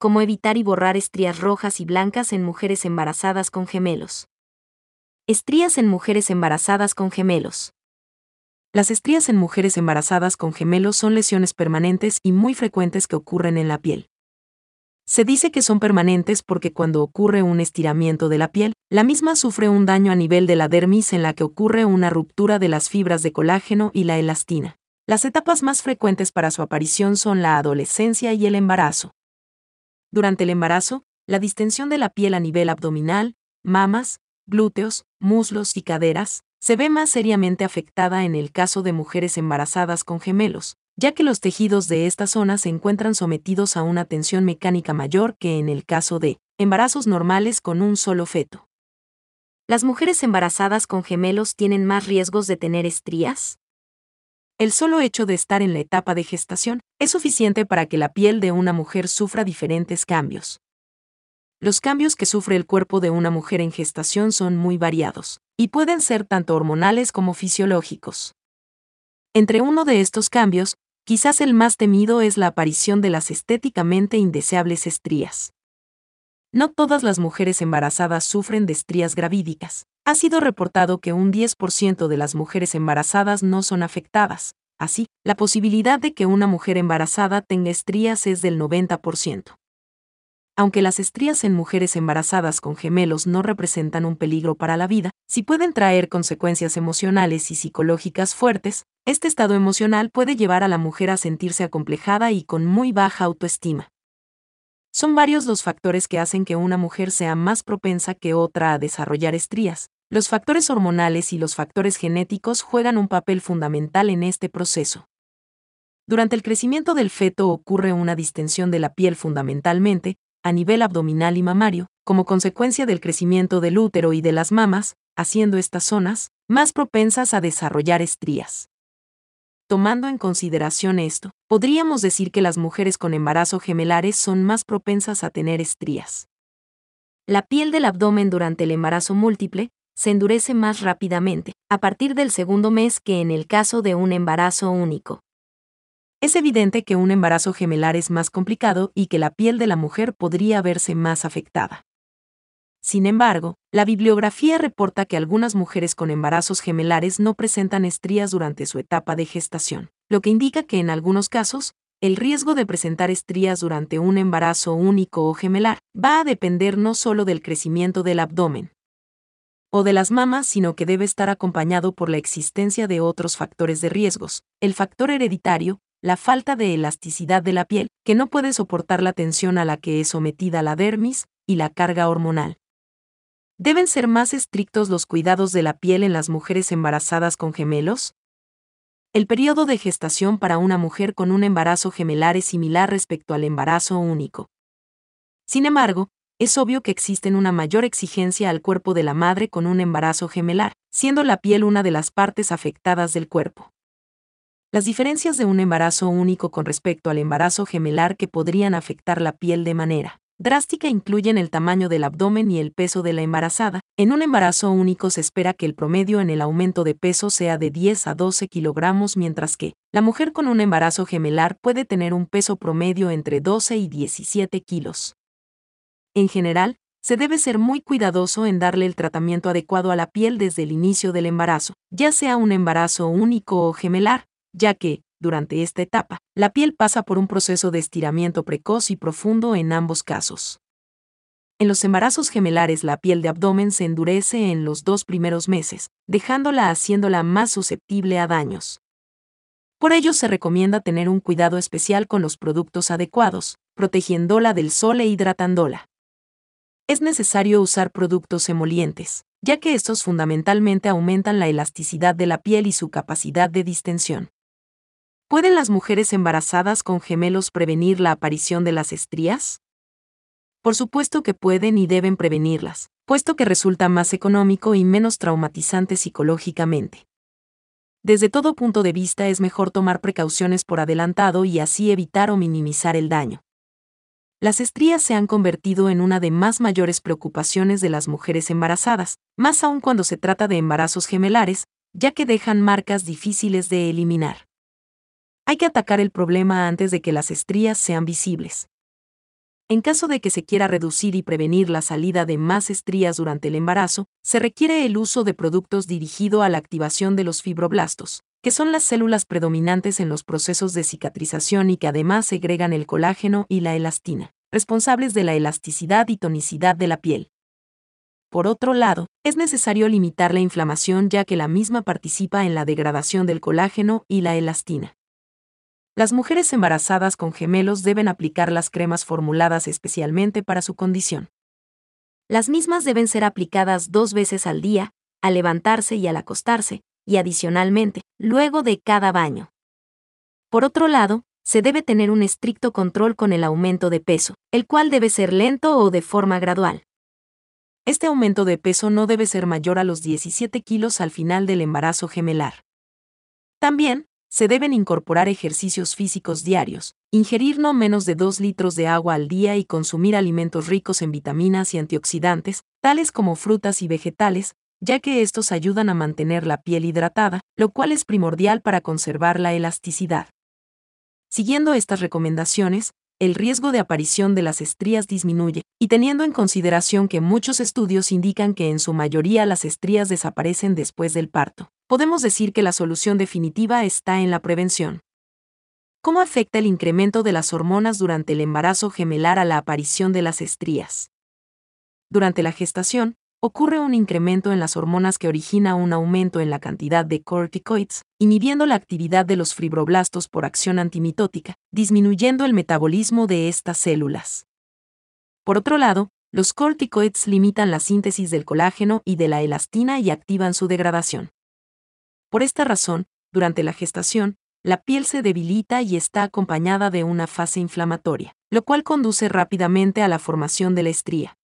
cómo evitar y borrar estrías rojas y blancas en mujeres embarazadas con gemelos. Estrías en mujeres embarazadas con gemelos. Las estrías en mujeres embarazadas con gemelos son lesiones permanentes y muy frecuentes que ocurren en la piel. Se dice que son permanentes porque cuando ocurre un estiramiento de la piel, la misma sufre un daño a nivel de la dermis en la que ocurre una ruptura de las fibras de colágeno y la elastina. Las etapas más frecuentes para su aparición son la adolescencia y el embarazo. Durante el embarazo, la distensión de la piel a nivel abdominal, mamas, glúteos, muslos y caderas, se ve más seriamente afectada en el caso de mujeres embarazadas con gemelos, ya que los tejidos de esta zona se encuentran sometidos a una tensión mecánica mayor que en el caso de embarazos normales con un solo feto. ¿Las mujeres embarazadas con gemelos tienen más riesgos de tener estrías? El solo hecho de estar en la etapa de gestación es suficiente para que la piel de una mujer sufra diferentes cambios. Los cambios que sufre el cuerpo de una mujer en gestación son muy variados, y pueden ser tanto hormonales como fisiológicos. Entre uno de estos cambios, quizás el más temido es la aparición de las estéticamente indeseables estrías. No todas las mujeres embarazadas sufren de estrías gravídicas. Ha sido reportado que un 10% de las mujeres embarazadas no son afectadas. Así, la posibilidad de que una mujer embarazada tenga estrías es del 90%. Aunque las estrías en mujeres embarazadas con gemelos no representan un peligro para la vida, si pueden traer consecuencias emocionales y psicológicas fuertes, este estado emocional puede llevar a la mujer a sentirse acomplejada y con muy baja autoestima. Son varios los factores que hacen que una mujer sea más propensa que otra a desarrollar estrías. Los factores hormonales y los factores genéticos juegan un papel fundamental en este proceso. Durante el crecimiento del feto ocurre una distensión de la piel fundamentalmente, a nivel abdominal y mamario, como consecuencia del crecimiento del útero y de las mamas, haciendo estas zonas más propensas a desarrollar estrías. Tomando en consideración esto, podríamos decir que las mujeres con embarazo gemelares son más propensas a tener estrías. La piel del abdomen durante el embarazo múltiple se endurece más rápidamente, a partir del segundo mes que en el caso de un embarazo único. Es evidente que un embarazo gemelar es más complicado y que la piel de la mujer podría verse más afectada. Sin embargo, la bibliografía reporta que algunas mujeres con embarazos gemelares no presentan estrías durante su etapa de gestación, lo que indica que en algunos casos, el riesgo de presentar estrías durante un embarazo único o gemelar va a depender no solo del crecimiento del abdomen o de las mamas, sino que debe estar acompañado por la existencia de otros factores de riesgos, el factor hereditario, la falta de elasticidad de la piel, que no puede soportar la tensión a la que es sometida la dermis, y la carga hormonal. ¿Deben ser más estrictos los cuidados de la piel en las mujeres embarazadas con gemelos? El periodo de gestación para una mujer con un embarazo gemelar es similar respecto al embarazo único. Sin embargo, es obvio que existen una mayor exigencia al cuerpo de la madre con un embarazo gemelar, siendo la piel una de las partes afectadas del cuerpo. Las diferencias de un embarazo único con respecto al embarazo gemelar que podrían afectar la piel de manera drástica incluyen el tamaño del abdomen y el peso de la embarazada. En un embarazo único se espera que el promedio en el aumento de peso sea de 10 a 12 kilogramos, mientras que la mujer con un embarazo gemelar puede tener un peso promedio entre 12 y 17 kilos. En general, se debe ser muy cuidadoso en darle el tratamiento adecuado a la piel desde el inicio del embarazo, ya sea un embarazo único o gemelar, ya que, durante esta etapa, la piel pasa por un proceso de estiramiento precoz y profundo en ambos casos. En los embarazos gemelares la piel de abdomen se endurece en los dos primeros meses, dejándola haciéndola más susceptible a daños. Por ello se recomienda tener un cuidado especial con los productos adecuados, protegiéndola del sol e hidratándola. Es necesario usar productos emolientes, ya que estos fundamentalmente aumentan la elasticidad de la piel y su capacidad de distensión. ¿Pueden las mujeres embarazadas con gemelos prevenir la aparición de las estrías? Por supuesto que pueden y deben prevenirlas, puesto que resulta más económico y menos traumatizante psicológicamente. Desde todo punto de vista es mejor tomar precauciones por adelantado y así evitar o minimizar el daño. Las estrías se han convertido en una de más mayores preocupaciones de las mujeres embarazadas, más aún cuando se trata de embarazos gemelares, ya que dejan marcas difíciles de eliminar hay que atacar el problema antes de que las estrías sean visibles. En caso de que se quiera reducir y prevenir la salida de más estrías durante el embarazo, se requiere el uso de productos dirigido a la activación de los fibroblastos, que son las células predominantes en los procesos de cicatrización y que además segregan el colágeno y la elastina, responsables de la elasticidad y tonicidad de la piel. Por otro lado, es necesario limitar la inflamación ya que la misma participa en la degradación del colágeno y la elastina. Las mujeres embarazadas con gemelos deben aplicar las cremas formuladas especialmente para su condición. Las mismas deben ser aplicadas dos veces al día, al levantarse y al acostarse, y adicionalmente, luego de cada baño. Por otro lado, se debe tener un estricto control con el aumento de peso, el cual debe ser lento o de forma gradual. Este aumento de peso no debe ser mayor a los 17 kilos al final del embarazo gemelar. También, se deben incorporar ejercicios físicos diarios, ingerir no menos de 2 litros de agua al día y consumir alimentos ricos en vitaminas y antioxidantes, tales como frutas y vegetales, ya que estos ayudan a mantener la piel hidratada, lo cual es primordial para conservar la elasticidad. Siguiendo estas recomendaciones, el riesgo de aparición de las estrías disminuye, y teniendo en consideración que muchos estudios indican que en su mayoría las estrías desaparecen después del parto podemos decir que la solución definitiva está en la prevención. ¿Cómo afecta el incremento de las hormonas durante el embarazo gemelar a la aparición de las estrías? Durante la gestación, ocurre un incremento en las hormonas que origina un aumento en la cantidad de corticoides, inhibiendo la actividad de los fibroblastos por acción antimitótica, disminuyendo el metabolismo de estas células. Por otro lado, los corticoides limitan la síntesis del colágeno y de la elastina y activan su degradación. Por esta razón, durante la gestación, la piel se debilita y está acompañada de una fase inflamatoria, lo cual conduce rápidamente a la formación de la estría.